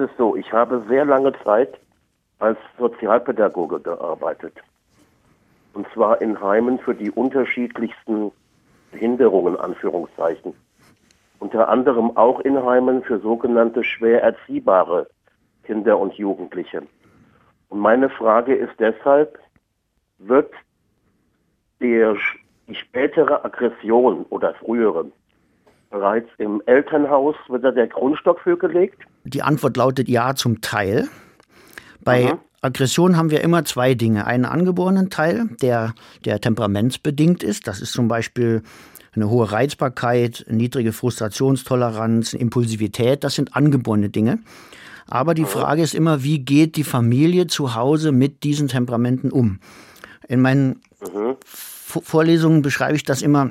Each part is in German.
ist so, ich habe sehr lange Zeit als Sozialpädagoge gearbeitet. Und zwar in Heimen für die unterschiedlichsten Behinderungen, Anführungszeichen. Unter anderem auch in Heimen für sogenannte schwer erziehbare Kinder und Jugendliche. Und meine Frage ist deshalb, wird der, die spätere Aggression oder frühere bereits im Elternhaus, wird da der Grundstock für gelegt? Die Antwort lautet ja zum Teil. Bei mhm. Aggression haben wir immer zwei Dinge. Einen angeborenen Teil, der, der temperamentsbedingt ist. Das ist zum Beispiel eine hohe Reizbarkeit, niedrige Frustrationstoleranz, Impulsivität. Das sind angeborene Dinge. Aber die Frage ist immer, wie geht die Familie zu Hause mit diesen Temperamenten um? In meinen mhm. Vorlesungen beschreibe ich das immer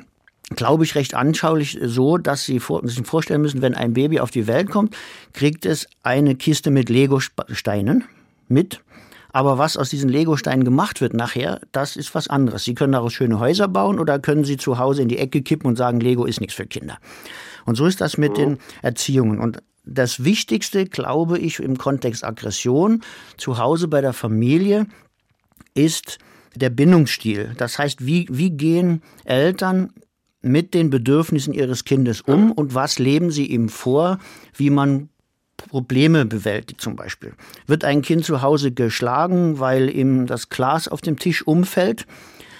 glaube ich, recht anschaulich so, dass Sie sich vorstellen müssen, wenn ein Baby auf die Welt kommt, kriegt es eine Kiste mit Lego-Steinen mit. Aber was aus diesen Lego-Steinen gemacht wird nachher, das ist was anderes. Sie können daraus schöne Häuser bauen oder können Sie zu Hause in die Ecke kippen und sagen, Lego ist nichts für Kinder. Und so ist das mit den Erziehungen. Und das Wichtigste, glaube ich, im Kontext Aggression zu Hause bei der Familie ist der Bindungsstil. Das heißt, wie, wie gehen Eltern mit den Bedürfnissen ihres Kindes um und was leben sie ihm vor, wie man Probleme bewältigt zum Beispiel. Wird ein Kind zu Hause geschlagen, weil ihm das Glas auf dem Tisch umfällt,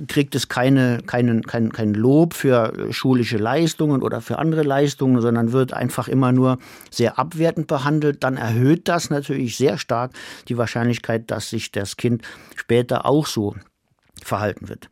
kriegt es keine, keinen, kein, kein Lob für schulische Leistungen oder für andere Leistungen, sondern wird einfach immer nur sehr abwertend behandelt, dann erhöht das natürlich sehr stark die Wahrscheinlichkeit, dass sich das Kind später auch so verhalten wird.